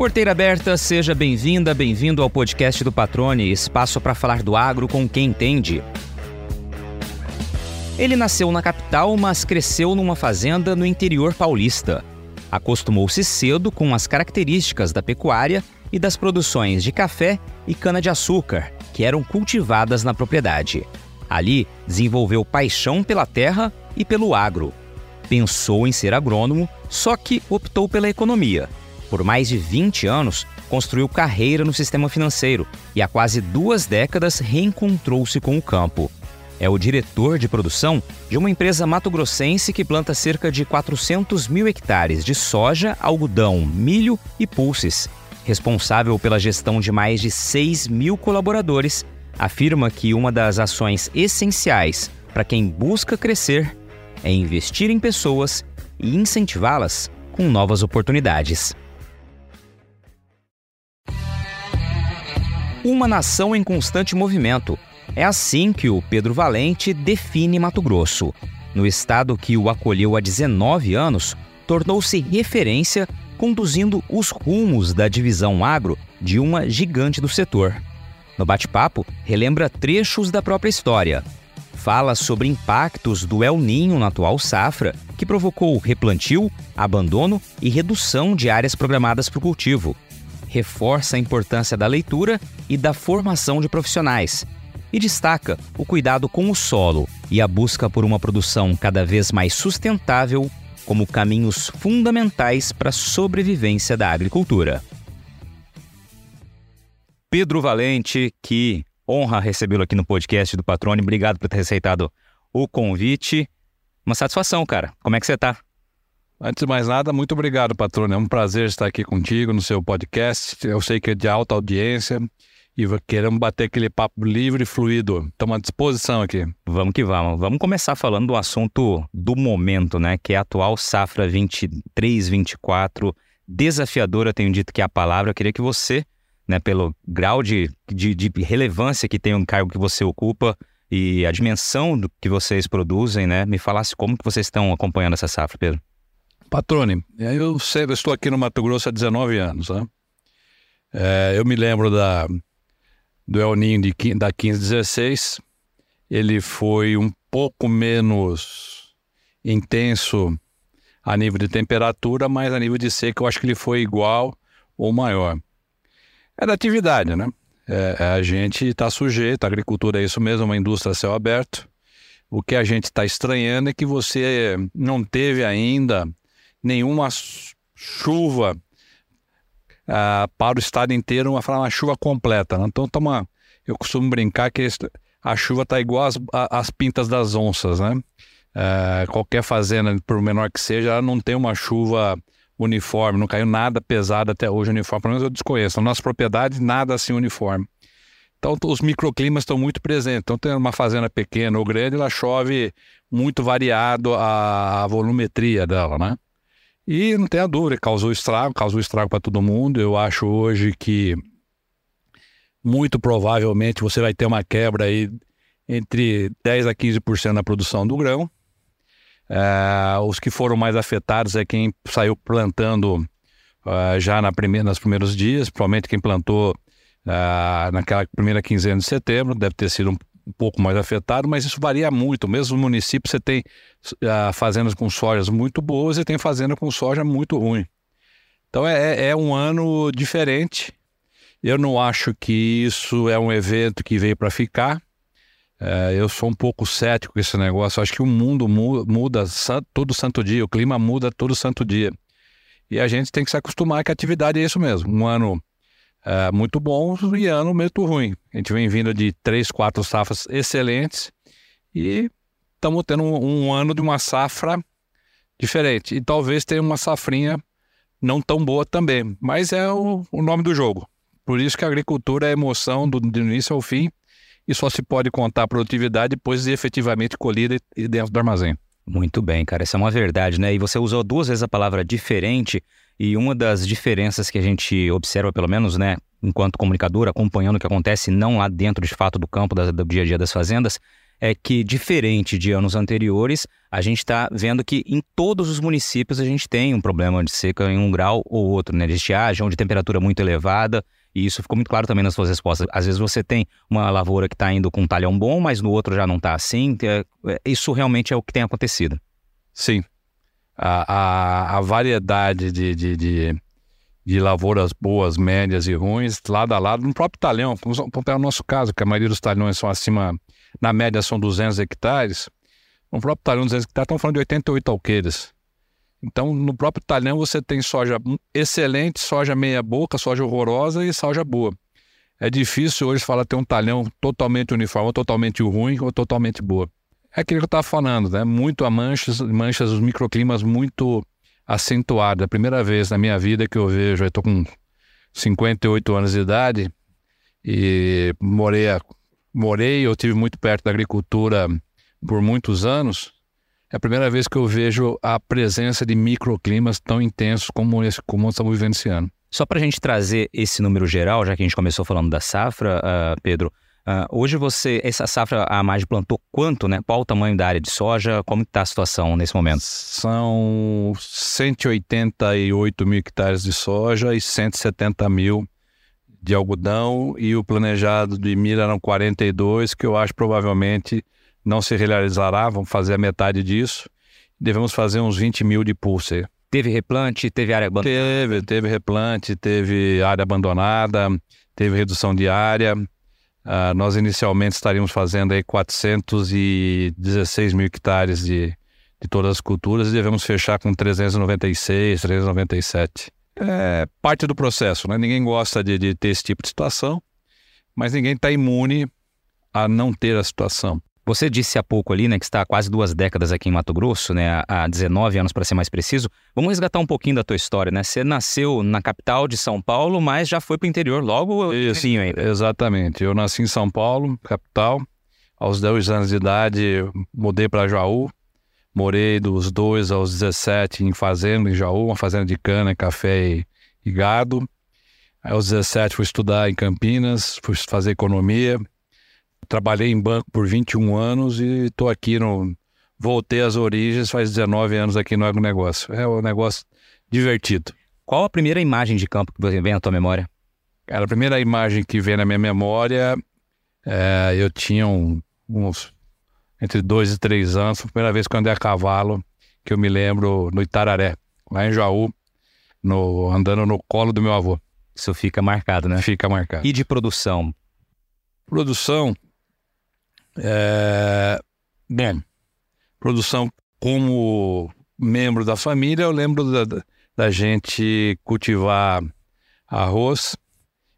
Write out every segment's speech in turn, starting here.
Porteira aberta, seja bem-vinda, bem-vindo ao podcast do Patrone, espaço para falar do agro com quem entende. Ele nasceu na capital, mas cresceu numa fazenda no interior paulista. Acostumou-se cedo com as características da pecuária e das produções de café e cana-de-açúcar, que eram cultivadas na propriedade. Ali, desenvolveu paixão pela terra e pelo agro. Pensou em ser agrônomo, só que optou pela economia. Por mais de 20 anos, construiu carreira no sistema financeiro e há quase duas décadas reencontrou-se com o campo. É o diretor de produção de uma empresa mato-grossense que planta cerca de 400 mil hectares de soja, algodão, milho e pulses. Responsável pela gestão de mais de 6 mil colaboradores, afirma que uma das ações essenciais para quem busca crescer é investir em pessoas e incentivá-las com novas oportunidades. Uma nação em constante movimento. É assim que o Pedro Valente define Mato Grosso. No estado que o acolheu há 19 anos, tornou-se referência conduzindo os rumos da divisão agro de uma gigante do setor. No bate-papo, relembra trechos da própria história. Fala sobre impactos do El Ninho na atual safra, que provocou replantio, abandono e redução de áreas programadas para o cultivo. Reforça a importância da leitura e da formação de profissionais. E destaca o cuidado com o solo e a busca por uma produção cada vez mais sustentável como caminhos fundamentais para a sobrevivência da agricultura. Pedro Valente, que honra recebê-lo aqui no podcast do Patrone. Obrigado por ter aceitado o convite. Uma satisfação, cara. Como é que você está? Antes de mais nada, muito obrigado, Patrone. É um prazer estar aqui contigo no seu podcast. Eu sei que é de alta audiência e queremos bater aquele papo livre e fluido. Estamos à disposição aqui. Vamos que vamos. Vamos começar falando do assunto do momento, né? Que é a atual safra 23, 24. Desafiadora, tenho dito que é a palavra. Eu queria que você né, pelo grau de, de, de relevância que tem o cargo que você ocupa e a dimensão do que vocês produzem, né? Me falasse como que vocês estão acompanhando essa safra, Pedro. Patrone, eu, estou aqui no Mato Grosso há 19 anos, né? É, eu me lembro da, do El Ninho de, da 1516, ele foi um pouco menos intenso a nível de temperatura, mas a nível de seca eu acho que ele foi igual ou maior é da atividade, né? É, é a gente está sujeito, a agricultura é isso mesmo, é uma indústria a céu aberto. O que a gente está estranhando é que você não teve ainda nenhuma chuva ah, para o estado inteiro, uma, uma chuva completa. Né? Então, toma, eu costumo brincar que a chuva está igual às, às, pintas das onças, né? Ah, qualquer fazenda, por menor que seja, ela não tem uma chuva uniforme, não caiu nada pesado até hoje uniforme, pelo menos eu desconheço. Na nossa propriedade, nada assim uniforme. Então, os microclimas estão muito presentes. Então, tem uma fazenda pequena ou grande, ela chove muito variado a, volumetria dela, né? E não tem a dúvida, causou estrago, causou estrago para todo mundo. Eu acho hoje que muito provavelmente você vai ter uma quebra aí entre 10 a 15% na produção do grão. Uh, os que foram mais afetados é quem saiu plantando uh, já na primeira, nos primeiros dias, provavelmente quem plantou uh, naquela primeira quinzena de setembro, deve ter sido um, um, pouco mais afetado, mas isso varia muito. Mesmo no município você tem fazendas com sojas muito boas e tem fazenda com soja muito ruim. Então é, é, é um ano diferente. Eu não acho que isso é um evento que veio para ficar. É, eu sou um pouco cético com esse negócio. Acho que o mundo muda todo santo dia, o clima muda todo santo dia. E a gente tem que se acostumar que a atividade é isso mesmo. Um ano é, muito bom e ano muito ruim. A gente vem vindo de três, quatro safras excelentes e estamos tendo um, um, ano de uma safra diferente. E talvez tenha uma safrinha não tão boa também. Mas é o, o nome do jogo. Por isso que a agricultura é emoção do, do início ao fim e só se pode contar a produtividade depois de efetivamente colhida e dentro do armazém. Muito bem, cara, essa é uma verdade, né? E você usou duas vezes a palavra diferente, e uma das diferenças que a gente observa, pelo menos, né, enquanto comunicador, acompanhando o que acontece não lá dentro de fato do campo, do dia a dia das fazendas, é que, diferente de anos anteriores, a gente está vendo que em todos os municípios a gente tem um problema de seca em um grau ou outro, né? De estiagem ou de temperatura muito elevada. E isso ficou muito claro também nas suas respostas. Às vezes você tem uma lavoura que está indo com um talhão bom, mas no outro já não está assim. É, é, isso realmente é o que tem acontecido. Sim. A, a, a variedade de, de, de, de, lavouras boas, médias e ruins, lado a lado, no próprio talhão. Vamos pegar o nosso caso, que a maioria dos talhões são acima, na média são 200 hectares. No próprio talhão, 200 hectares, estamos falando de 88 alqueires. Então, no próprio talhão você tem soja excelente, soja meia boca, soja horrorosa e soja boa. É difícil hoje falar ter um talhão totalmente uniforme, ou totalmente ruim ou totalmente boa. É aquilo que eu estava falando, né? Muito a manchas, manchas, os microclimas muito acentuados. É a primeira vez na minha vida que eu vejo, eu estou com 58 anos de idade e morei, morei, eu tive muito perto da agricultura por muitos anos é a primeira vez que eu vejo a presença de microclimas tão intensos como esse, como estamos vivendo esse ano. Só para a gente trazer esse número geral, já que a gente começou falando da safra, uh, Pedro, uh, hoje você, essa safra, a mais plantou quanto, né? Qual o tamanho da área de soja? Como está a situação nesse momento? São 188 mil hectares de soja e 170 mil de algodão e o planejado de milho eram 42, que eu acho provavelmente não se realizará, vamos fazer a metade disso. Devemos fazer uns 20 mil de pulse. Teve replante, teve área abandonada? Teve, teve replante, teve área abandonada, teve redução de área. Uh, nós inicialmente estaríamos fazendo aí 416 mil hectares de, de todas as culturas e devemos fechar com 396, 397. É parte do processo, né? Ninguém gosta de, de ter esse tipo de situação, mas ninguém está imune a não ter a situação. Você disse há pouco ali, né, que está há quase duas décadas aqui em Mato Grosso, né, há 19 anos para ser mais preciso. Vamos resgatar um pouquinho da tua história, né? Você nasceu na capital de São Paulo, mas já foi para o interior logo Isso, ainda. Exatamente. Eu nasci em São Paulo, capital. Aos 10 anos de idade, mudei para Jaú. Morei dos 2 aos 17 em fazenda em Jaú, uma fazenda de cana, café e, e gado. Aí, aos 17 fui estudar em Campinas, fui fazer economia trabalhei em banco por 21 anos e estou aqui no. Voltei às origens faz 19 anos aqui no agronegócio. É um negócio divertido. Qual a primeira imagem de campo que vem na tua memória? Cara, a primeira imagem que vem na minha memória, é, eu tinha um, uns entre dois e três anos, foi a primeira vez que eu andei a cavalo, que eu me lembro no Itararé, lá em Jaú, no, andando no colo do meu avô. Isso fica marcado, né? Fica marcado. E de produção? Produção, é... Bom, produção como membro da família, eu lembro da, da gente cultivar arroz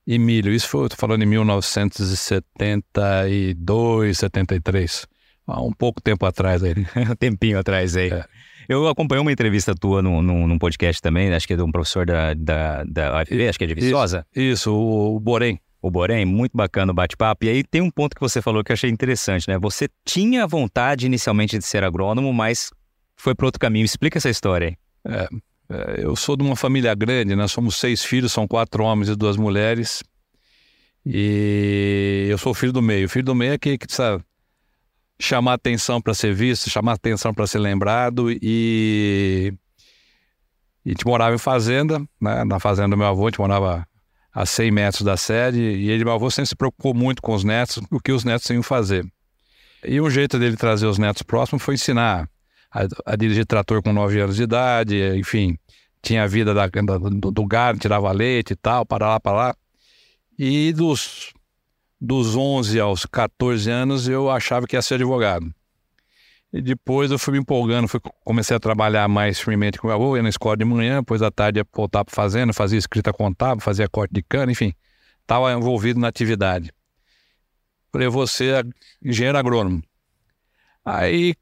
e milho. Isso foi, estou falando em 1972, 73. Há um pouco tempo atrás aí. um tempinho atrás aí. É. Eu acompanhei uma entrevista tua num, num, num, podcast também, acho que é de um professor da, da, da UFV, acho que é de Viçosa. Isso, isso o, o Borém o Borém, muito bacana o bate-papo. E aí tem um ponto que você falou que eu achei interessante, né? Você tinha vontade inicialmente de ser agrônomo, mas foi para outro caminho. Explica essa história aí. É, é, eu sou de uma família grande, nós somos seis filhos, são quatro homens e duas mulheres. E eu sou o filho do meio. O filho do meio é que, que precisa chamar atenção para ser visto, chamar atenção para ser lembrado e... E a gente morava em fazenda, né? Na fazenda do meu avô, a gente morava a 100 metros da sede, e ele, meu avô, sempre se preocupou muito com os netos, o que os netos iam fazer. E um jeito dele trazer os netos próximos foi ensinar a, a dirigir trator com 9 anos de idade, enfim, tinha a vida da, da, do, do gado, tirava leite e tal, para lá, para lá. E dos, dos 11 aos 14 anos eu achava que ia ser advogado. E depois eu fui me empolgando, fui, comecei a trabalhar mais firmemente com meu avô, ia na escola de manhã, depois à tarde ia voltar para fazenda, fazia escrita contábil, fazia corte de cana, enfim, estava envolvido na atividade. Falei, você é engenheiro agrônomo. Aí,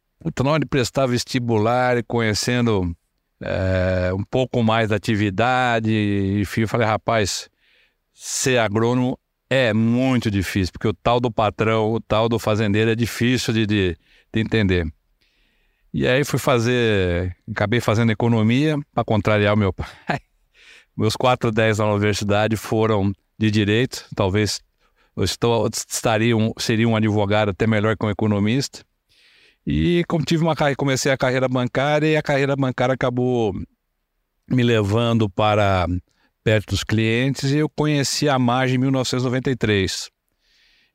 na hora de prestar vestibular e conhecendo é, um pouco mais da atividade, enfim, eu falei, rapaz, ser agrônomo é muito difícil, porque o tal do patrão, o tal do fazendeiro é difícil de, de, de entender. E aí fui fazer, acabei fazendo economia para contrariar o meu pai. Meus quatro dez na universidade foram de direito, talvez eu estou, estaria um, seria um advogado até melhor que um economista. E como tive uma comecei a carreira bancária e a carreira bancária acabou me levando para perto dos clientes e eu conheci a Margem em 1993.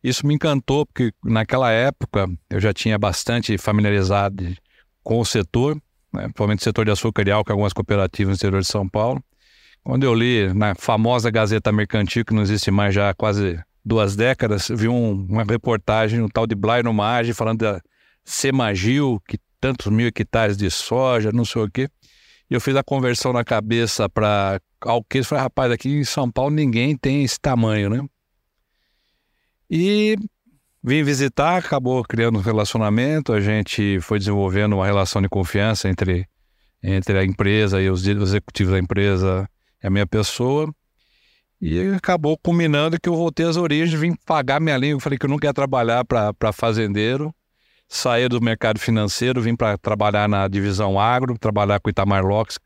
Isso me encantou porque naquela época eu já tinha bastante familiarizado com o setor, né, principalmente o setor de açúcar álcool, algumas cooperativas no interior de São Paulo. Quando eu li na famosa Gazeta Mercantil, que não existe mais já há quase duas décadas, vi um, uma reportagem, um tal de Blair Maggi, falando da Semagil, que tantos mil hectares de soja, não sei o quê. E eu fiz a conversão na cabeça para alqueires. Falei, rapaz, aqui em São Paulo ninguém tem esse tamanho, né? E vim visitar, acabou criando um relacionamento. A gente foi desenvolvendo uma relação de confiança entre, entre a empresa e os executivos da empresa e a minha pessoa. E acabou culminando que eu voltei às origens, vim pagar minha língua. Falei que eu não quero trabalhar para fazendeiro saí do mercado financeiro, vim para trabalhar na divisão agro, trabalhar com Itamar Locks,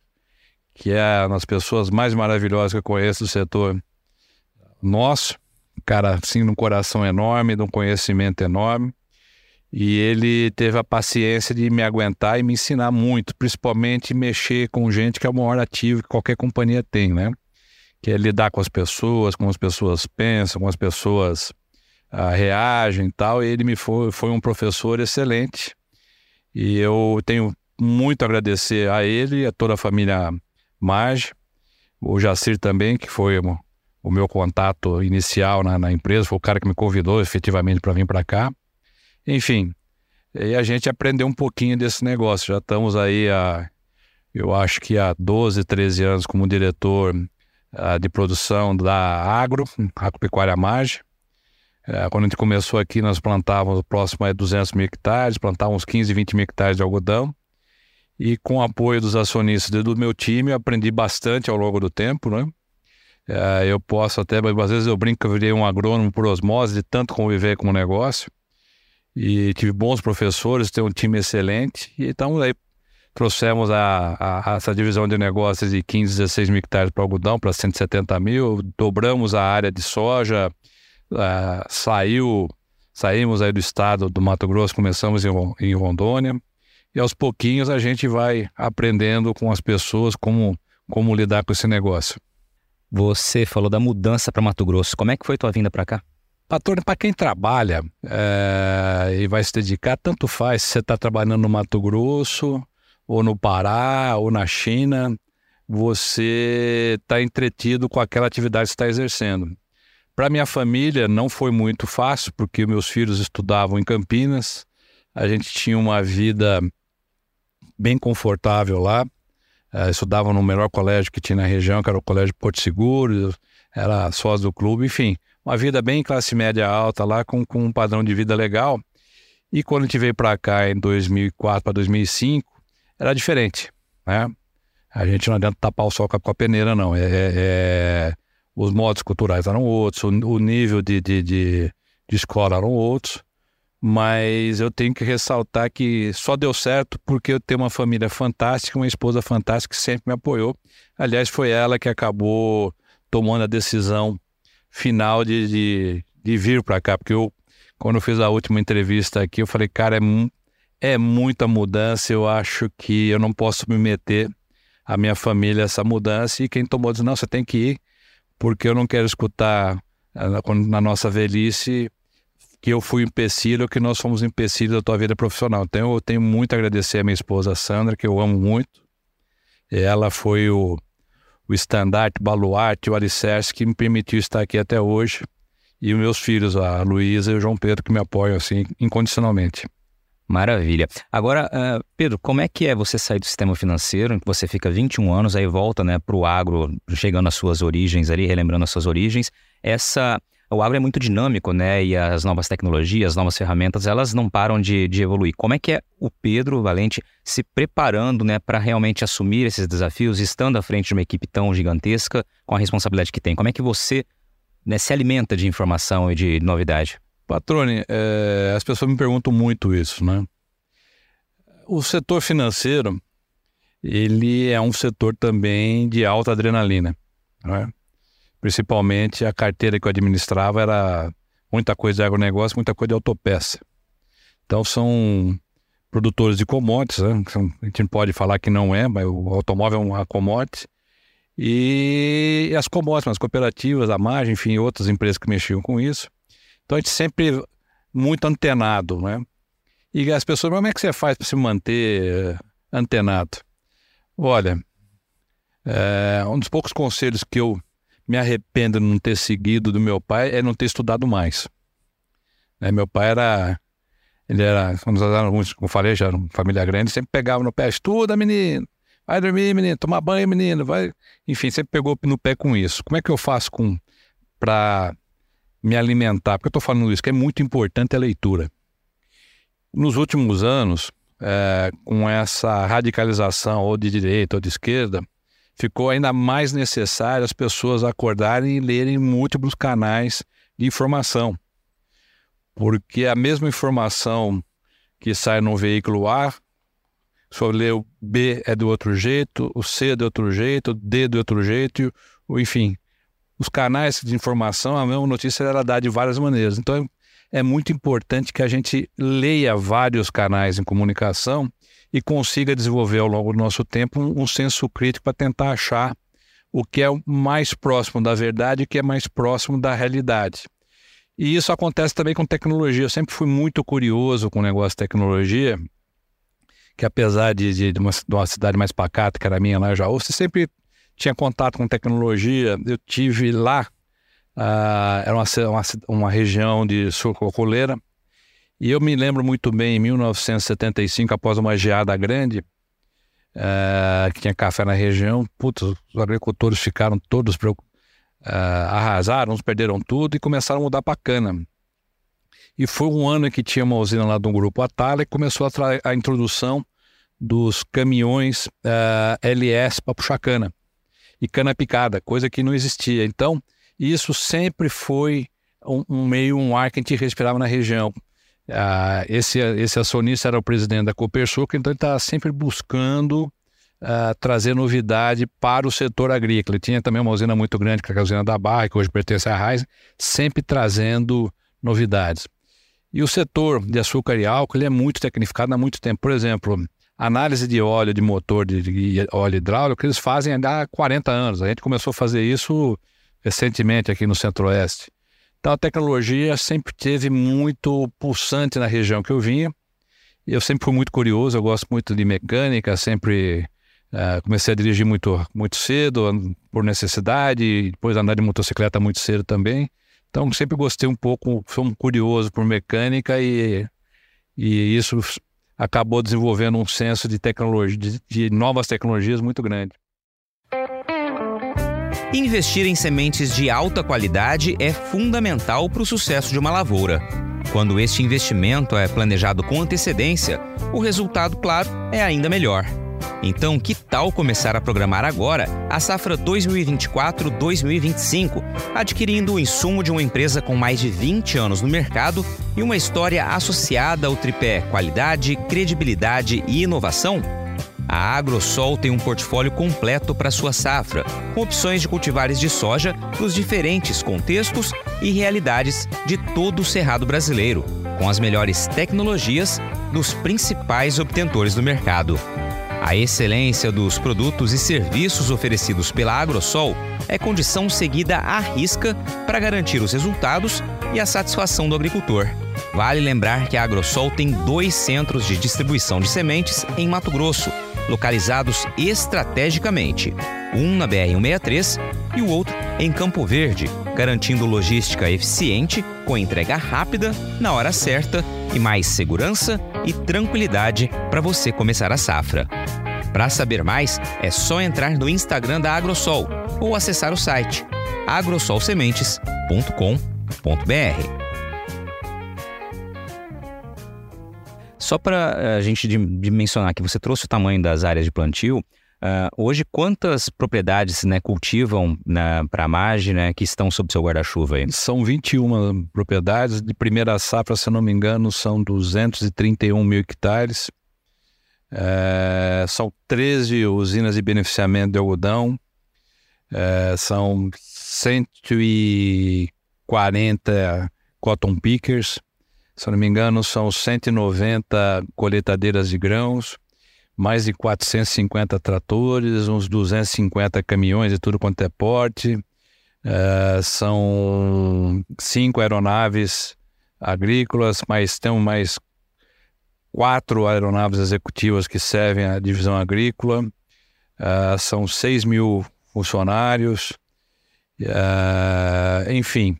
que é uma das pessoas mais maravilhosas que eu conheço do setor nosso. Cara, assim, um coração enorme, de um conhecimento enorme. E ele teve a paciência de me aguentar e me ensinar muito, principalmente mexer com gente que é o maior ativo que qualquer companhia tem, né? Que é lidar com as pessoas, como as pessoas pensam, como as pessoas uh, reagem e tal. E ele me foi, foi um professor excelente. E eu tenho muito a agradecer a ele e a toda a família Marge, o Jacir também, que foi o, meu contato inicial na, na, empresa, foi o cara que me convidou efetivamente para vir para cá. Enfim, e a gente aprendeu um pouquinho desse negócio. Já estamos aí há, eu acho que há 12, 13 anos como diretor uh, de produção da Agro, Agropecuária Marge. É, quando a gente começou aqui, nós plantávamos próximo a 200 mil hectares, plantávamos 15, 20 mil hectares de algodão. E com o apoio dos acionistas e do meu time, eu aprendi bastante ao longo do tempo, né? É, eu posso até, às vezes eu brinco que eu virei um agrônomo por osmose, de tanto conviver com o negócio. E tive bons professores, tenho um time excelente. E então aí trouxemos a, a, essa divisão de negócios de 15, 16 mil hectares para algodão para 170 mil, dobramos a área de soja, uh, saiu, saímos aí do estado do Mato Grosso, começamos em, em Rondônia, e aos pouquinhos a gente vai aprendendo com as pessoas como, como lidar com esse negócio. Você falou da mudança para Mato Grosso. Como é que foi tua vinda para cá? Para quem trabalha é, e vai se dedicar, tanto faz se você está trabalhando no Mato Grosso, ou no Pará, ou na China, você está entretido com aquela atividade que está exercendo. Para minha família não foi muito fácil, porque meus filhos estudavam em Campinas, a gente tinha uma vida bem confortável lá, uh, estudavam no melhor colégio que tinha na região, que era o Colégio Porto Seguro, era sócio do clube, enfim, uma vida bem classe média alta lá, com, com um padrão de vida legal. E quando a gente veio para cá em 2004 para 2005, era diferente, né? A gente não adianta tapar o sol com a peneira, não. É, é, é os modos culturais eram outros, o, o nível de, de, de, de escola eram outros, mas eu tenho que ressaltar que só deu certo porque eu tenho uma família fantástica, uma esposa fantástica que sempre me apoiou. Aliás, foi ela que acabou tomando a decisão final de, de, de vir para cá, porque eu, quando eu fiz a última entrevista aqui, eu falei, cara, é, é muita mudança, eu acho que eu não posso me meter a minha família essa mudança, e quem tomou disse, não, você tem que ir, porque eu não quero escutar eh, na nossa velhice que eu fui empecilho que nós fomos empecilho da tua vida profissional. Então eu tenho muito a agradecer a minha esposa Sandra, que eu amo muito. Ela foi o, o estandarte, o baluarte, o alicerce que me permitiu estar aqui até hoje. E os meus filhos, a Luísa e o João Pedro, que me apoiam assim incondicionalmente. Maravilha. Agora, uh, Pedro, como é que é você sair do sistema financeiro, em que você fica 21 anos, aí volta né, para o agro, chegando às suas origens ali, relembrando as suas origens. Essa, o agro é muito dinâmico, né? E as novas tecnologias, as novas ferramentas, elas não param de, de evoluir. Como é que é o Pedro Valente se preparando né, para realmente assumir esses desafios, estando à frente de uma equipe tão gigantesca, com a responsabilidade que tem? Como é que você né, se alimenta de informação e de novidade? Patrone, é, as pessoas me perguntam muito isso, né? O setor financeiro, ele é um setor também de alta adrenalina, né? Principalmente a carteira que eu administrava era muita coisa de agronegócio, muita coisa de autopeça. Então são produtores de commodities, né? a gente não pode falar que não é, mas o automóvel é uma commodity. E as commodities, as cooperativas, a margem, enfim, outras empresas que mexiam com isso. Então a gente sempre muito antenado, né? E as pessoas, como é que você faz para se manter eh, antenado? Olha, é, um dos poucos conselhos que eu me arrependo de não ter seguido do meu pai é não ter estudado mais. É, meu pai era, ele era, como eu falei, já era uma família grande, sempre pegava no pé, estuda menino, vai dormir menino, tomar banho menino, vai, enfim, sempre pegou no pé com isso. Como é que eu faço com para me alimentar? Porque eu estou falando isso, que é muito importante a leitura. Nos últimos anos, é, com essa radicalização ou de direita ou de esquerda, ficou ainda mais necessário as pessoas acordarem e lerem múltiplos canais de informação. Porque a mesma informação que sai no veículo A, se eu ler o B é do outro jeito, o C é do outro jeito, o D é do outro jeito, enfim. Os canais de informação, a mesma notícia era dada de várias maneiras. Então, é muito importante que a gente leia vários canais em comunicação e consiga desenvolver ao longo do nosso tempo um, senso crítico para tentar achar o que é mais próximo da verdade e o que é mais próximo da realidade. E isso acontece também com tecnologia. Eu sempre fui muito curioso com o negócio de tecnologia, que apesar de, de, de, uma, de uma, cidade mais pacata, que era a minha lá já, você sempre tinha contato com tecnologia. Eu tive lá Uh, era uma, uma, uma, região de sucocoleira. E eu me lembro muito bem, em 1975, após uma geada grande, uh, que tinha café na região, putz, os agricultores ficaram todos uh, arrasaram, uns perderam tudo e começaram a mudar para cana. E foi um ano que tinha uma usina lá do grupo Atala e começou a, a introdução dos caminhões LS para puxar cana. E cana picada, coisa que não existia. Então, isso sempre foi um, um meio, um ar que a gente respirava na região. Ah, esse, esse acionista era o presidente da Copersuco, então ele estava sempre buscando ah, trazer novidade para o setor agrícola. Ele tinha também uma usina muito grande, que é a usina da Barra, que hoje pertence à Raiz, sempre trazendo novidades. E o setor de açúcar e álcool ele é muito tecnificado há muito tempo. Por exemplo, análise de óleo de motor de, de óleo hidráulico, eles fazem há 40 anos. A gente começou a fazer isso recentemente aqui no Centro-Oeste. Então a tecnologia sempre teve muito pulsante na região que eu vinha. Eu sempre fui muito curioso, eu gosto muito de mecânica, sempre uh, comecei a dirigir muito, muito cedo, por necessidade, depois andar de motocicleta muito cedo também. Então sempre gostei um pouco, sou um curioso por mecânica e, e isso acabou desenvolvendo um senso de tecnologia, de, de novas tecnologias muito grande. Investir em sementes de alta qualidade é fundamental para o sucesso de uma lavoura. Quando este investimento é planejado com antecedência, o resultado, claro, é ainda melhor. Então, que tal começar a programar agora a safra 2024-2025, adquirindo o insumo de uma empresa com mais de 20 anos no mercado e uma história associada ao tripé qualidade, credibilidade e inovação? A Agrosol tem um portfólio completo para sua safra, com opções de cultivares de soja nos diferentes contextos e realidades de todo o cerrado brasileiro, com as melhores tecnologias dos principais obtentores do mercado. A excelência dos produtos e serviços oferecidos pela Agrosol é condição seguida à risca para garantir os resultados e a satisfação do agricultor. Vale lembrar que a Agrosol tem dois centros de distribuição de sementes em Mato Grosso localizados estrategicamente, um na BR-163 e o outro em Campo Verde, garantindo logística eficiente com entrega rápida, na hora certa e mais segurança e tranquilidade para você começar a safra. Para saber mais, é só entrar no Instagram da Agrosol ou acessar o site agrosolsementes.com.br. Só para eh, a gente dimensionar que você trouxe o tamanho das áreas de plantio, uh, hoje quantas propriedades né, cultivam para a margem né, que estão sob seu guarda-chuva? São 21 propriedades, de primeira safra, se não me engano, são 231 mil hectares. É, são 13 usinas de beneficiamento de algodão, são 140 cotton pickers, se não me engano, são 190 coletadeiras de grãos, mais de 450 tratores, uns 250 caminhões de tudo quanto é porte. Uh, são cinco aeronaves agrícolas, mas temos mais quatro aeronaves executivas que servem à divisão agrícola. Uh, são 6 mil funcionários. Uh, enfim,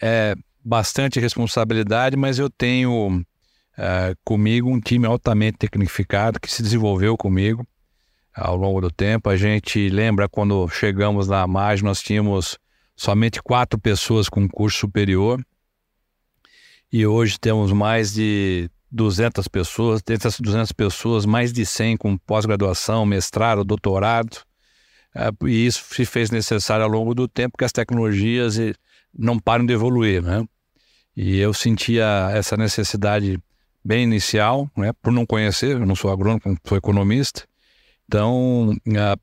é bastante responsabilidade, mas eu tenho uh, comigo um time altamente tecnificado que se desenvolveu comigo ao longo do tempo. A gente lembra quando chegamos na MAG, nós tínhamos somente quatro pessoas com curso superior e hoje temos mais de 200 pessoas, dessas 200 pessoas, mais de 100 com pós-graduação, mestrado, doutorado. Uh, e isso se fez necessário ao longo do tempo, que as tecnologias não param de evoluir, né? E eu sentia essa necessidade bem inicial, né? Por não conhecer, eu não sou agrônomo, sou economista. Então, uh,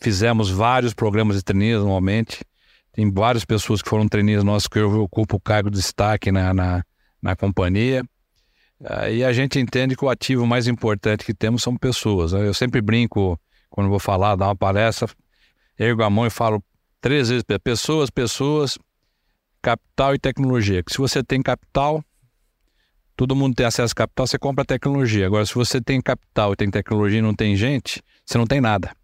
fizemos vários programas de treinamento anualmente. Tem várias pessoas que foram treineiras nossos que eu ocupo o cargo de destaque na, na, na companhia. Uh, e a gente entende que o ativo mais importante que temos são pessoas. Né? Eu sempre brinco, quando vou falar, dar uma palestra, ergo a mão e falo três vezes: pessoas, pessoas, capital e tecnologia. Que se você tem capital, todo mundo tem acesso a capital, você compra tecnologia. Agora, se você tem capital e tem tecnologia e não tem gente, você não tem nada.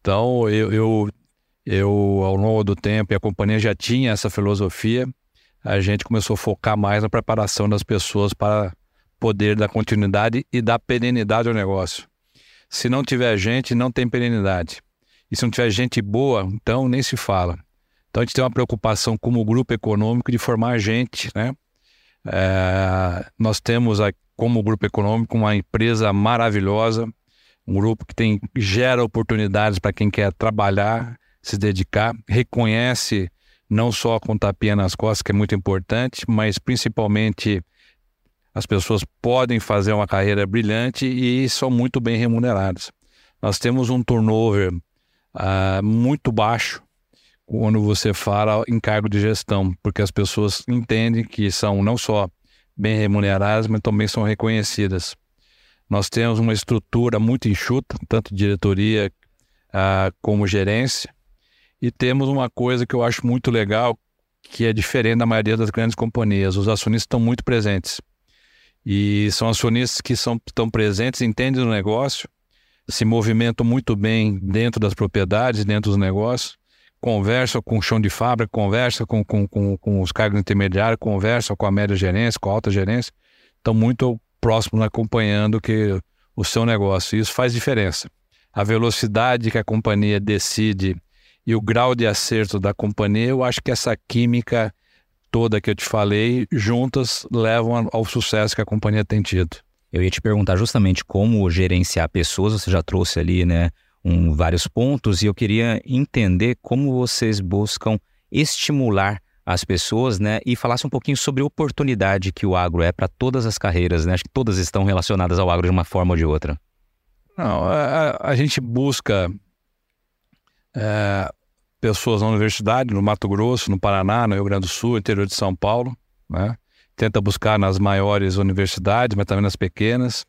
Então, eu, eu, eu ao longo do tempo, e a companhia já tinha essa filosofia, a gente começou a focar mais na preparação das pessoas para poder dar continuidade e dar perenidade ao negócio. Se não tiver gente, não tem perenidade. E se não tiver gente boa, então nem se fala. Então a gente tem uma preocupação como grupo econômico de formar gente, né? É, nós temos como grupo econômico uma empresa maravilhosa, um grupo que tem gera oportunidades para quem quer trabalhar, se dedicar, reconhece não só com tapinha nas costas, que é muito importante, mas principalmente as pessoas podem fazer uma carreira brilhante e são muito bem remuneradas. Nós temos um turnover uh, muito baixo quando você fala em cargo de gestão, porque as pessoas entendem que são não só bem remuneradas, mas também são reconhecidas. Nós temos uma estrutura muito enxuta, tanto diretoria uh, como gerência, e temos uma coisa que eu acho muito legal, que é diferente da maioria das grandes companhias. Os acionistas estão muito presentes. E são acionistas que são, estão presentes, entendem do negócio, se movimentam muito bem dentro das propriedades, dentro dos negócios, conversa com o chão de fábrica, conversa com, com, com, com os cargos intermediários, conversa com a média gerência, com a alta gerência, estão muito próximos acompanhando que o seu negócio. Isso faz diferença. A velocidade que a companhia decide e o grau de acerto da companhia, eu acho que essa química toda que eu te falei, juntas levam ao sucesso que a companhia tem tido. Eu ia te perguntar justamente como gerenciar pessoas, você já trouxe ali, né, um, vários pontos, e eu queria entender como vocês buscam estimular as pessoas, né, e falasse um pouquinho sobre a oportunidade que o agro é para todas as carreiras, né? Acho que todas estão relacionadas ao agro de uma forma ou de outra. Não, a, a gente busca é, pessoas na universidade, no Mato Grosso, no Paraná, no Rio Grande do Sul, interior de São Paulo, né? Tenta buscar nas maiores universidades, mas também nas pequenas.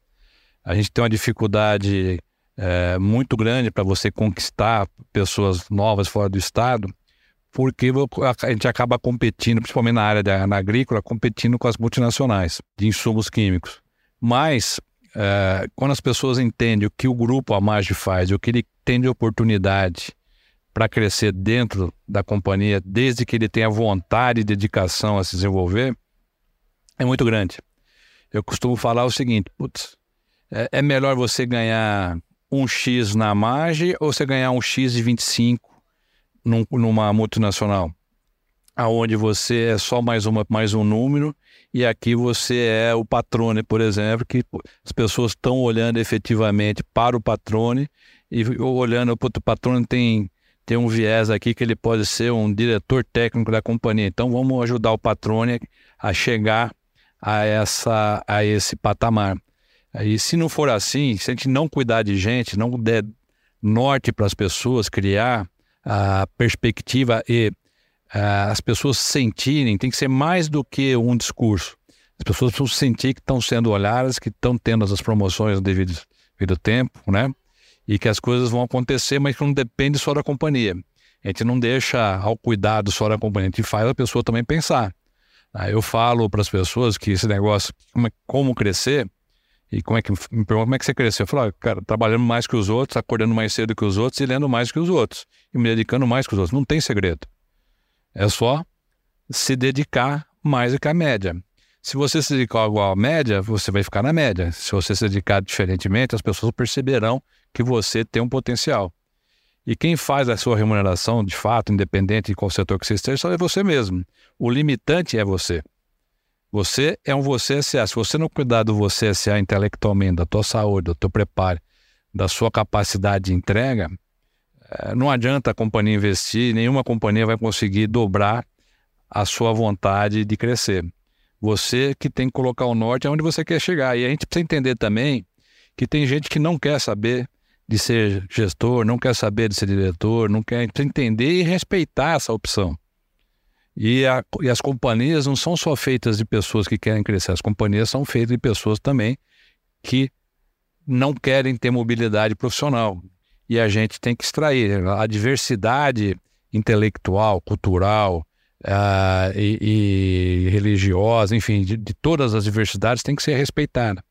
A gente tem uma dificuldade é, muito grande para você conquistar pessoas novas fora do estado, porque a gente acaba competindo, principalmente na área da na agrícola, competindo com as multinacionais de insumos químicos. Mas é, quando as pessoas entendem o que o grupo Amage faz, o que ele tem de oportunidade para crescer dentro da companhia, desde que ele tenha vontade e dedicação a se desenvolver, é muito grande. Eu costumo falar o seguinte: putz, é, é melhor você ganhar um X na margem ou você ganhar um X de 25 num, numa multinacional? Aonde você é só mais, uma, mais um número e aqui você é o patrone, por exemplo, que as pessoas estão olhando efetivamente para o patrone e olhando, o patrone tem tem um viés aqui que ele pode ser um diretor técnico da companhia. Então vamos ajudar o patrone a chegar a, essa, a esse patamar. E se não for assim, se a gente não cuidar de gente, não der norte para as pessoas, criar a perspectiva e uh, as pessoas sentirem, tem que ser mais do que um discurso. As pessoas precisam sentir que estão sendo olhadas, que estão tendo as promoções devido, devido tempo, né? E que as coisas vão acontecer, mas que não depende só da companhia. A gente não deixa ao cuidado só da companhia, a gente faz a pessoa também pensar. Eu falo para as pessoas que esse negócio, como crescer, e como é que me perguntam como é que você cresceu? Eu falo, ah, cara, trabalhando mais que os outros, acordando mais cedo que os outros e lendo mais que os outros. E me dedicando mais que os outros. Não tem segredo. É só se dedicar mais do que a média. Se você se dedicar igual à média, você vai ficar na média. Se você se dedicar diferentemente, as pessoas perceberão que você tem um potencial. E quem faz a sua remuneração, de fato, independente de qual setor que você esteja, só é você mesmo. O limitante é você. Você é um você SA. Se você não cuidar do você SA intelectualmente, da tua saúde, do teu preparo, da sua capacidade de entrega, eh, não adianta a companhia investir, nenhuma companhia vai conseguir dobrar a sua vontade de crescer. Você que tem que colocar o norte aonde você quer chegar. E a gente precisa entender também que tem gente que não quer saber de ser gestor, não quer saber de ser diretor, não quer entender e respeitar essa opção. E, a, e, as companhias não são só feitas de pessoas que querem crescer, as companhias são feitas de pessoas também que não querem ter mobilidade profissional. E a gente tem que extrair a diversidade intelectual, cultural uh, e, e, religiosa, enfim, de, de, todas as diversidades tem que ser respeitada.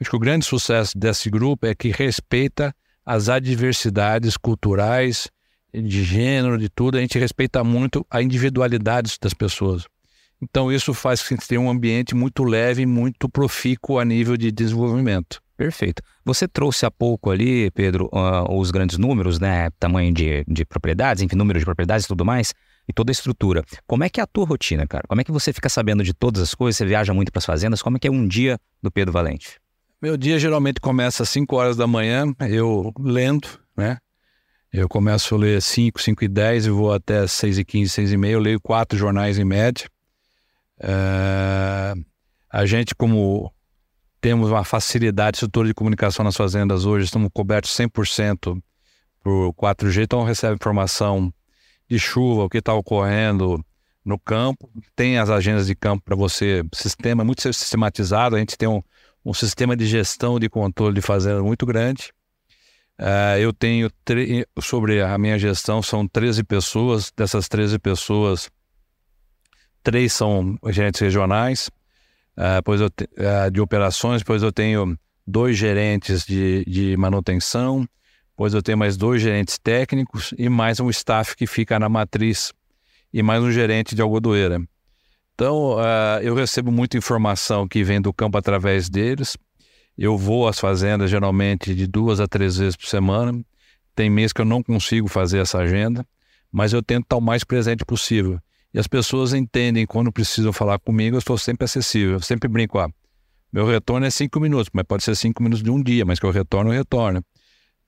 Acho que o grande sucesso desse grupo é que respeita as adversidades culturais, de gênero, de tudo, a gente respeita muito a individualidade das pessoas. Então isso faz que a gente tenha um ambiente muito leve, muito profícuo a nível de desenvolvimento. Perfeito. Você trouxe há pouco ali, Pedro, uh, os grandes números, né? Tamanho de, de propriedades, enfim, número de propriedades e tudo mais, e toda a estrutura. Como é que é a tua rotina, cara? Como é que você fica sabendo de todas as coisas? Você viaja muito para as fazendas? Como é que é um dia do Pedro Valente? Meu dia geralmente começa às 5 horas da manhã, eu lendo, né? Eu começo a ler 5, 5 e 10 e vou até 6 e 15, 6 e meia. Eu leio quatro jornais em média. É... A gente, como temos uma facilidade, estrutura de comunicação nas fazendas hoje, estamos cobertos 100% por 4G, então recebe informação de chuva, o que está ocorrendo no campo. Tem as agendas de campo para você, sistema muito sistematizado. A gente tem um, um sistema de gestão de controle de fazenda muito grande. Uh, eu tenho, sobre a minha gestão, são 13 pessoas. Dessas 13 pessoas, três são gerentes regionais, uh, pois eu uh, de operações, pois eu tenho dois gerentes de, de manutenção, pois eu tenho mais dois gerentes técnicos e mais um staff que fica na matriz e mais um gerente de algodoeira. Então, eu recebo muita informação que vem do campo através deles eu vou às fazendas geralmente de duas a três vezes por semana. Tem mês que eu não consigo fazer essa agenda, mas eu tento estar o mais presente possível. E as pessoas entendem quando precisam falar comigo, eu estou sempre acessível. Eu sempre brinco, ah, meu retorno é cinco minutos, mas pode ser cinco minutos de um dia, mas que eu retorno, eu retorno.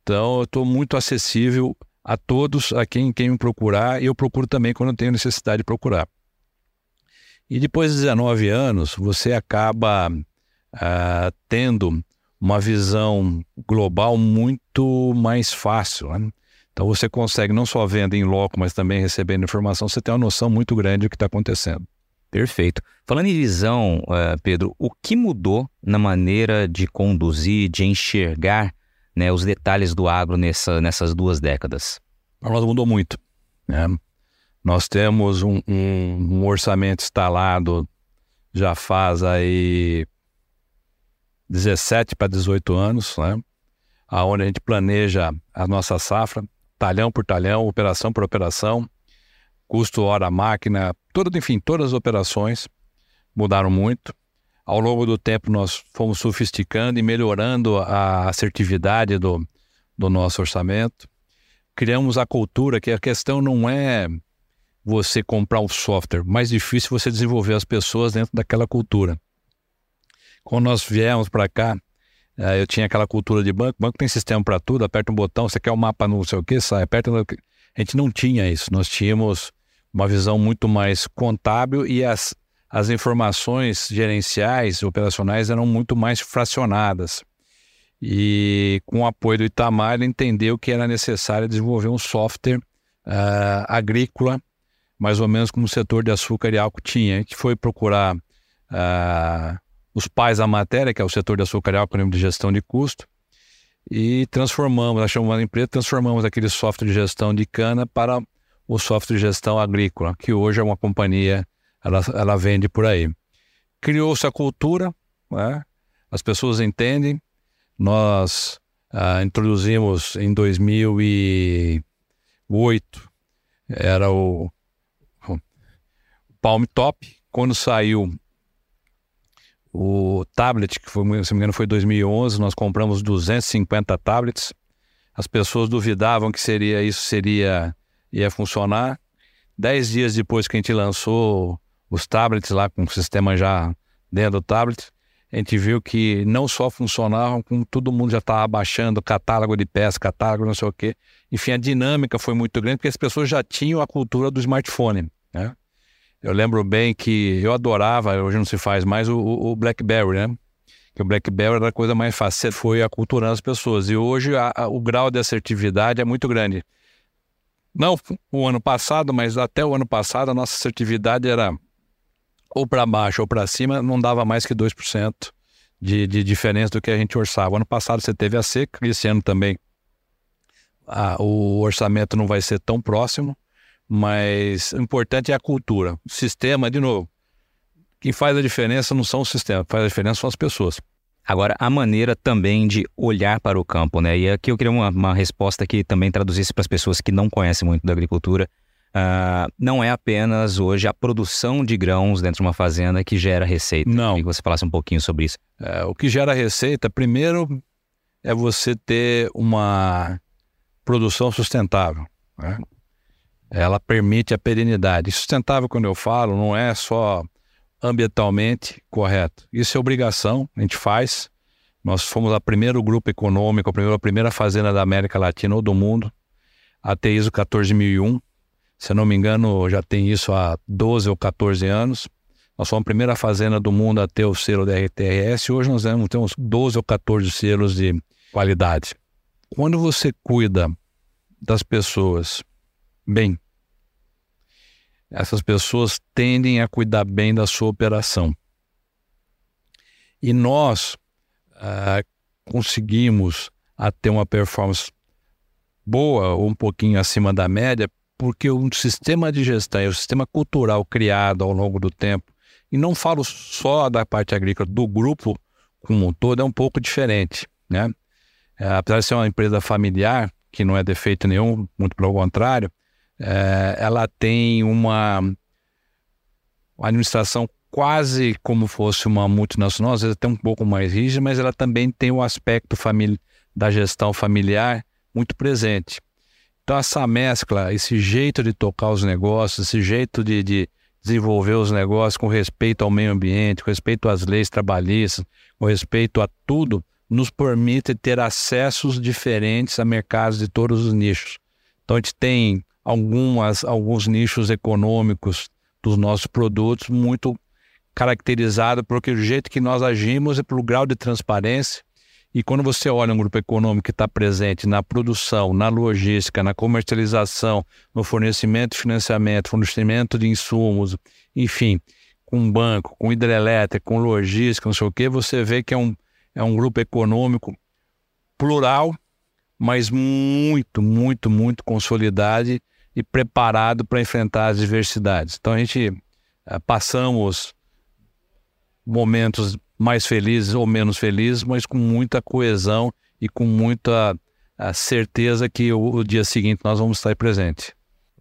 Então, eu estou muito acessível a todos, a quem, quem me procurar, e eu procuro também quando eu tenho necessidade de procurar. E depois de 19 anos, você acaba uh, tendo uma visão global muito mais fácil. Né? Então você consegue não só vendo em loco, mas também recebendo informação, você tem uma noção muito grande do que está acontecendo. Perfeito. Falando em visão, uh, Pedro, o que mudou na maneira de conduzir, de enxergar né, os detalhes do agro nessa, nessas duas décadas? Para nós mudou muito. Né? Nós temos um, um, um orçamento instalado já faz aí 17 para 18 anos, né? aonde a gente planeja a nossa safra, talhão por talhão, operação por operação, custo hora máquina, tudo, enfim, todas as operações mudaram muito. Ao longo do tempo nós fomos sofisticando e melhorando a assertividade do, do nosso orçamento. Criamos a cultura que a questão não é você comprar um software, mais difícil você desenvolver as pessoas dentro daquela cultura. Quando nós viemos para cá, eh, eu tinha aquela cultura de banco. Banco tem sistema para tudo, aperta um botão, você quer um mapa não sei o que, sai, aperta. A gente não tinha isso. Nós tínhamos uma visão muito mais contábil e as, as informações gerenciais, operacionais eram muito mais fracionadas. E com o apoio do Itamar, ele entendeu que era necessário desenvolver um software uh, agrícola mais ou menos como o setor de açúcar e álcool tinha. A gente foi procurar uh, os pais da matéria, que é o setor de açúcar e álcool de gestão de custo, e transformamos, achamos uma empresa, transformamos aquele software de gestão de cana para o software de gestão agrícola, que hoje é uma companhia, ela, ela vende por aí. Criou-se a cultura, né? as pessoas entendem. Nós uh, introduzimos em 2008, era o, o Palm Top. Quando saiu o tablet, que foi, se não me engano foi 2011, nós compramos 250 tablets. As pessoas duvidavam que seria isso seria ia funcionar. Dez dias depois que a gente lançou os tablets lá com o sistema já dentro do tablet, a gente viu que não só funcionavam, como todo mundo já estava baixando catálogo de peças, catálogo não sei o quê. Enfim, a dinâmica foi muito grande porque as pessoas já tinham a cultura do smartphone. Né? Eu lembro bem que eu adorava, hoje não se faz mais, o, o BlackBerry, né? Que o BlackBerry era a coisa mais fácil, foi aculturando as pessoas. E hoje a, a, o grau de assertividade é muito grande. Não o ano passado, mas até o ano passado a nossa assertividade era ou para baixo ou para cima, não dava mais que 2% de, de diferença do que a gente orçava. Ano passado você teve a seca, esse ano também o orçamento não vai ser tão próximo, mas o importante é a cultura. O sistema, de novo, quem faz a diferença não são os sistemas, faz a diferença são as pessoas. Agora, a maneira também de olhar para o campo, né? E aqui eu queria uma, uma resposta que também traduzisse para as pessoas que não conhecem muito da agricultura. Uh, não é apenas hoje a produção de grãos dentro de uma fazenda que gera receita. Não. Queria que você falasse um pouquinho sobre isso. É, o que gera receita, primeiro, é você ter uma produção sustentável. Né? Ela permite a perenidade. Sustentável, quando eu falo, não é só ambientalmente correto. Isso é obrigação, a gente faz. Nós fomos o primeiro grupo econômico, a primeira, a primeira fazenda da América Latina ou do mundo a ter ISO 14001. Se eu não me engano, já tem isso há 12 ou 14 anos. Nós somos a primeira fazenda do mundo a ter o selo da RTRS. Hoje nós temos 12 ou 14 selos de qualidade. Quando você cuida das pessoas bem. Essas pessoas tendem a cuidar bem da sua operação. E nós ah, conseguimos a ter uma performance boa ou um pouquinho acima da média, porque o sistema de gestão e o sistema cultural criado ao longo do tempo, e não falo só da parte agrícola, do grupo como um todo, é um pouco diferente. Né? É, apesar de ser uma empresa familiar, que não é defeito nenhum, muito pelo contrário, é, ela tem uma, administração quase como fosse uma multinacional, às vezes até um pouco mais rígida, mas ela também tem o aspecto da gestão familiar muito presente. Então, essa mescla, esse jeito de tocar os negócios, esse jeito de, de desenvolver os negócios com respeito ao meio ambiente, com respeito às leis trabalhistas, com respeito a tudo, nos permite ter acessos diferentes a mercados de todos os nichos. Então, a gente tem algumas, alguns nichos econômicos dos nossos produtos muito caracterizado porque o jeito que nós agimos é pelo grau de transparência. E quando você olha um grupo econômico que está presente na produção, na logística, na comercialização, no fornecimento e financiamento, fornecimento de insumos, enfim, com banco, com hidrelétrica, com logística, não sei o quê, você vê que é um, é um grupo econômico plural, mas muito, muito, muito consolidado e preparado para enfrentar as diversidades. Então a gente uh, passamos momentos mais felizes ou menos felizes, mas com muita coesão e com muita uh, certeza que o, o, dia seguinte nós vamos estar presente.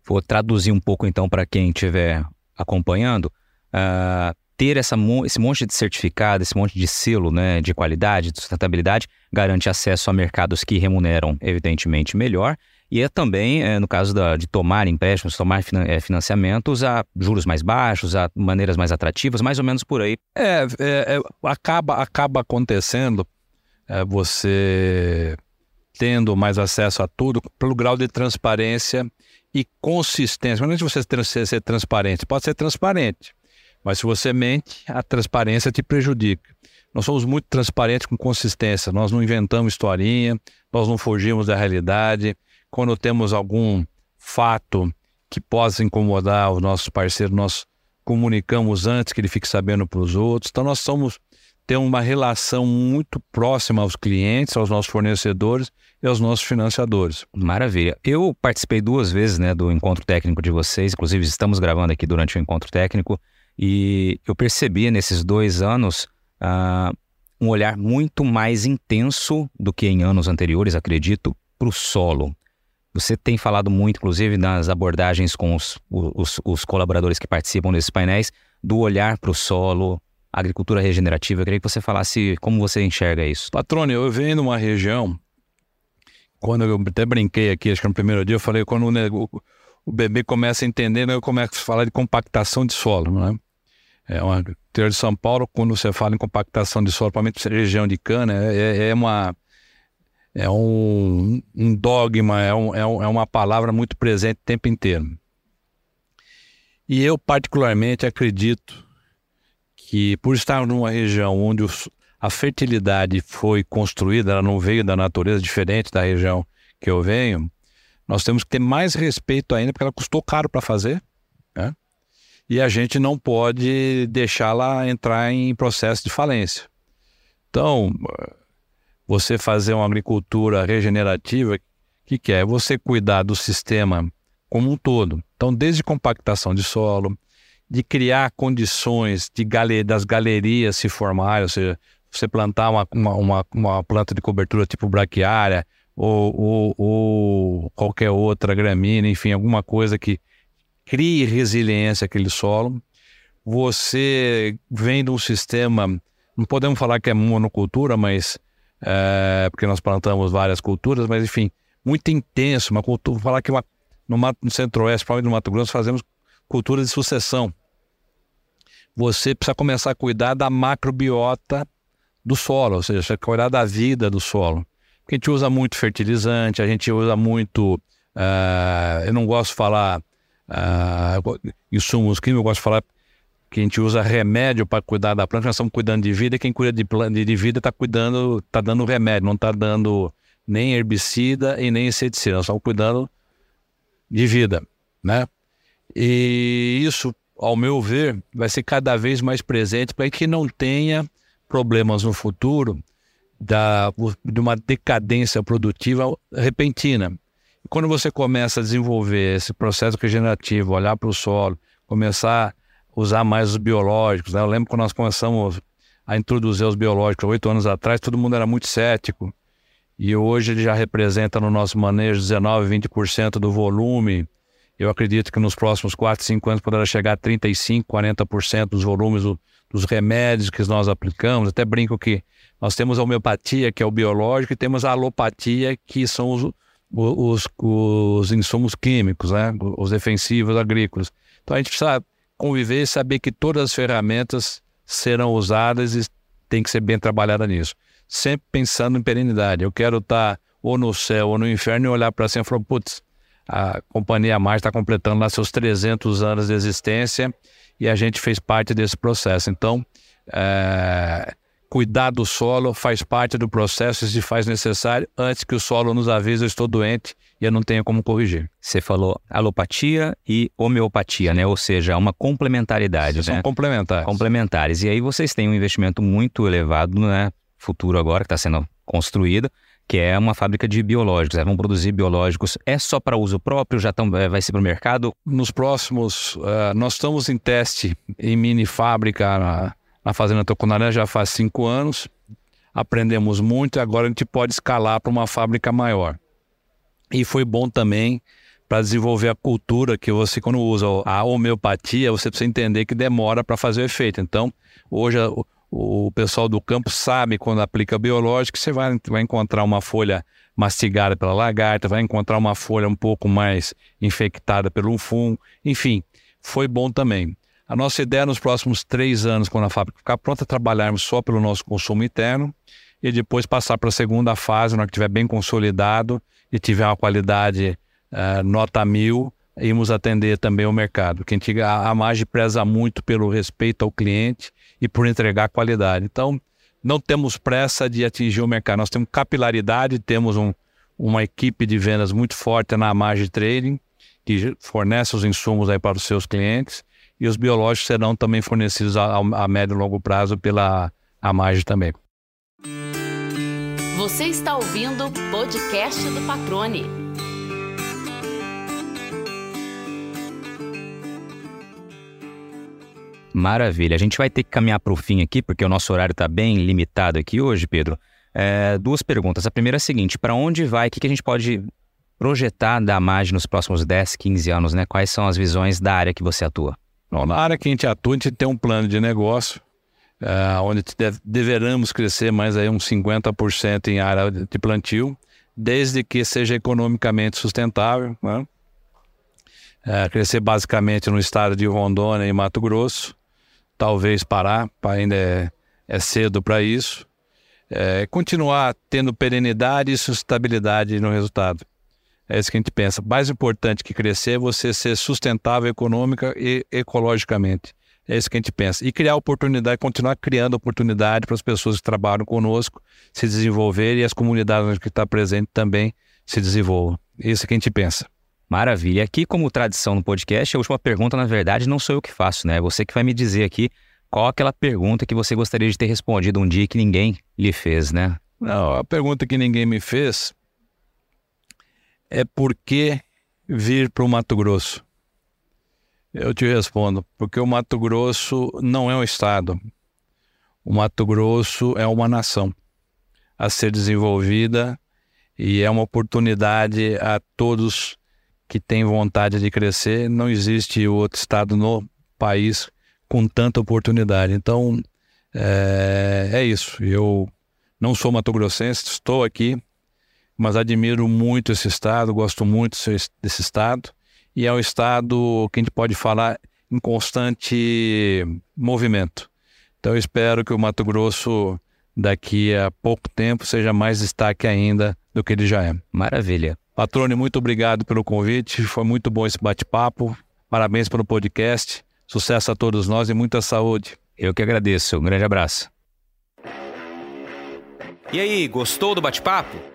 Vou traduzir um pouco então para quem estiver acompanhando. Uh, ter essa, esse monte de certificado, esse monte de selo né, de qualidade, de sustentabilidade, garante acesso a mercados que remuneram, evidentemente, melhor e é também, é, no caso da, de tomar empréstimos, tomar é, financiamentos a juros mais baixos, a maneiras mais atrativas, mais ou menos por aí. É, é, é acaba, acaba acontecendo é, você tendo mais acesso a tudo pelo grau de transparência e consistência. É você ser, ser transparente, pode ser transparente, mas se você mente, a transparência te prejudica. Nós somos muito transparentes com consistência, nós não inventamos historinha, nós não fugimos da realidade, quando temos algum fato que possa incomodar os nossos parceiros, nós comunicamos antes que ele fique sabendo para os outros. Então nós somos ter uma relação muito próxima aos clientes, aos nossos fornecedores e aos nossos financiadores. Maravilha. Eu participei duas vezes né, do encontro técnico de vocês, inclusive estamos gravando aqui durante o encontro técnico, e eu percebi nesses dois anos uh, um olhar muito mais intenso do que em anos anteriores, acredito, para o solo. Você tem falado muito, inclusive, nas abordagens com os, os, os colaboradores que participam desses painéis, do olhar para o solo, agricultura regenerativa. Eu queria que você falasse como você enxerga isso. Patrônio, eu venho numa região, quando eu até brinquei aqui, acho que no primeiro dia, eu falei, quando o, o bebê começa a entender, né, eu começo a falar de compactação de solo, né? É uma teoria de São Paulo, quando você fala em compactação de solo, principalmente região de cana, é, é, é uma é um, um dogma, é, um, é, um, é uma palavra muito presente o tempo inteiro. E eu, particularmente, acredito que, por estar numa região onde os, a fertilidade foi construída, ela não veio da natureza, diferente da região que eu venho, nós temos que ter mais respeito ainda, porque ela custou caro para fazer, né? e a gente não pode deixá-la entrar em processo de falência. Então, você fazer uma agricultura regenerativa, que, que é? Você cuidar do sistema como um todo. Então, desde compactação de solo, de criar condições de das galerias se formarem, ou seja, você plantar uma, uma, uma, uma planta de cobertura tipo braquiária ou, ou, ou, qualquer outra gramínea, enfim, alguma coisa que crie resiliência àquele solo. Você vem de um sistema, não podemos falar que é monocultura, mas é, porque nós plantamos várias culturas, mas enfim, muito intenso, uma cultura, falar que uma, no, no centro-oeste, principalmente no Mato Grosso, fazemos cultura de sucessão. Você precisa começar a cuidar da macrobiota do solo, ou seja, cuidar da vida do solo. Porque a gente usa muito fertilizante, a gente usa muito. Uh, eu não gosto de falar uh, insumos químicos, eu gosto de falar que a gente usa remédio para cuidar da planta, nós estamos cuidando de vida, e quem cuida de, de vida está cuidando, está dando remédio, não está dando nem herbicida e nem inseticida, nós estamos cuidando de vida, né? E isso, ao meu ver, vai ser cada vez mais presente para que não tenha problemas no futuro da, de uma decadência produtiva repentina. Quando você começa a desenvolver esse processo regenerativo, olhar para o solo, começar usar mais os biológicos. Né? Eu lembro quando nós começamos a introduzir os biológicos oito anos atrás, todo mundo era muito cético. E hoje ele já representa no nosso manejo 19, 20% do volume. Eu acredito que nos próximos 4, 5 anos poderá chegar a 35, 40% dos volumes do, dos remédios que nós aplicamos. Até brinco que nós temos a homeopatia, que é o biológico, e temos a alopatia, que são os, os, os insumos químicos, né? os defensivos agrícolas. Então a gente precisa conviver e saber que todas as ferramentas serão usadas e tem que ser bem trabalhada nisso. Sempre pensando em perenidade. Eu quero estar ou no céu ou no inferno e olhar para cima e falar, putz, a companhia Mars está completando lá seus 300 anos de existência e a gente fez parte desse processo. Então, é, cuidar do solo faz parte do processo e se faz necessário antes que o solo nos avise eu estou doente e eu não tenho como corrigir. Você falou alopatia e homeopatia, né? Ou seja, uma complementaridade, São né? complementares. Complementares. E aí vocês têm um investimento muito elevado, né? Futuro agora que está sendo construído, que é uma fábrica de biológicos. Vão produzir biológicos. É só para uso próprio? Já tão, vai ser para o mercado? Nos próximos, uh, nós estamos em teste em mini fábrica na, na Fazenda Tucunaré já faz cinco anos. Aprendemos muito e agora a gente pode escalar para uma fábrica maior. E foi bom também para desenvolver a cultura que você, quando usa a homeopatia, você precisa entender que demora para fazer o efeito. Então, hoje o, o, pessoal do campo sabe quando aplica biológico, você vai, vai encontrar uma folha mastigada pela lagarta, vai encontrar uma folha um pouco mais infectada pelo fungo. Enfim, foi bom também. A nossa ideia nos próximos três anos, quando a fábrica ficar pronta, é trabalharmos só pelo nosso consumo interno e depois passar para a segunda fase, na hora que estiver bem consolidado e tiver uma qualidade uh, nota mil, irmos atender também o mercado. Que a, a, Magi preza muito pelo respeito ao cliente e por entregar qualidade. Então, não temos pressa de atingir o mercado. Nós temos capilaridade, temos um, uma equipe de vendas muito forte na Magi Trading que fornece os insumos aí para os seus clientes, e os biológicos serão também fornecidos a, a médio e longo prazo pela Amage também. Você está ouvindo o podcast do Patrone. Maravilha. A gente vai ter que caminhar para o fim aqui, porque o nosso horário está bem limitado aqui hoje, Pedro. É, duas perguntas. A primeira é a seguinte: para onde vai? O que, que a gente pode projetar da Amage nos próximos 10, 15 anos? Né? Quais são as visões da área que você atua? Na área que a gente atua, a gente tem um plano de negócio uh, onde deve, deveremos crescer mais aí uns 50% em área de plantio, desde que seja economicamente sustentável. Né? Uh, crescer basicamente no estado de Rondônia e Mato Grosso, talvez Pará, ainda é, é cedo para isso. É, continuar tendo perenidade e sustentabilidade no resultado. É isso que a gente pensa. Mais importante que crescer é você ser sustentável econômica e ecologicamente. É isso que a gente pensa. E criar oportunidade, continuar criando oportunidade para as pessoas que trabalham conosco se desenvolverem e as comunidades que estão presentes também se desenvolvam. É isso que a gente pensa. Maravilha. Aqui, como tradição no podcast, a última pergunta, na verdade, não sou eu que faço, né? É você que vai me dizer aqui qual aquela pergunta que você gostaria de ter respondido um dia que ninguém lhe fez, né? Não, a pergunta que ninguém me fez é por que vir para o Mato Grosso? Eu te respondo, porque o Mato Grosso não é um estado. O Mato Grosso é uma nação a ser desenvolvida e é uma oportunidade a todos que têm vontade de crescer. Não existe outro estado no país com tanta oportunidade. Então, é, é isso. Eu não sou mato-grossense, estou aqui, mas admiro muito esse estado, gosto muito desse estado e é um estado que a gente pode falar em constante movimento. Então eu espero que o Mato Grosso daqui a pouco tempo seja mais destaque ainda do que ele já é. Maravilha. Patrone, muito obrigado pelo convite, foi muito bom esse bate-papo. Parabéns pelo podcast. Sucesso a todos nós e muita saúde. Eu que agradeço. Um grande abraço. E aí, gostou do bate-papo?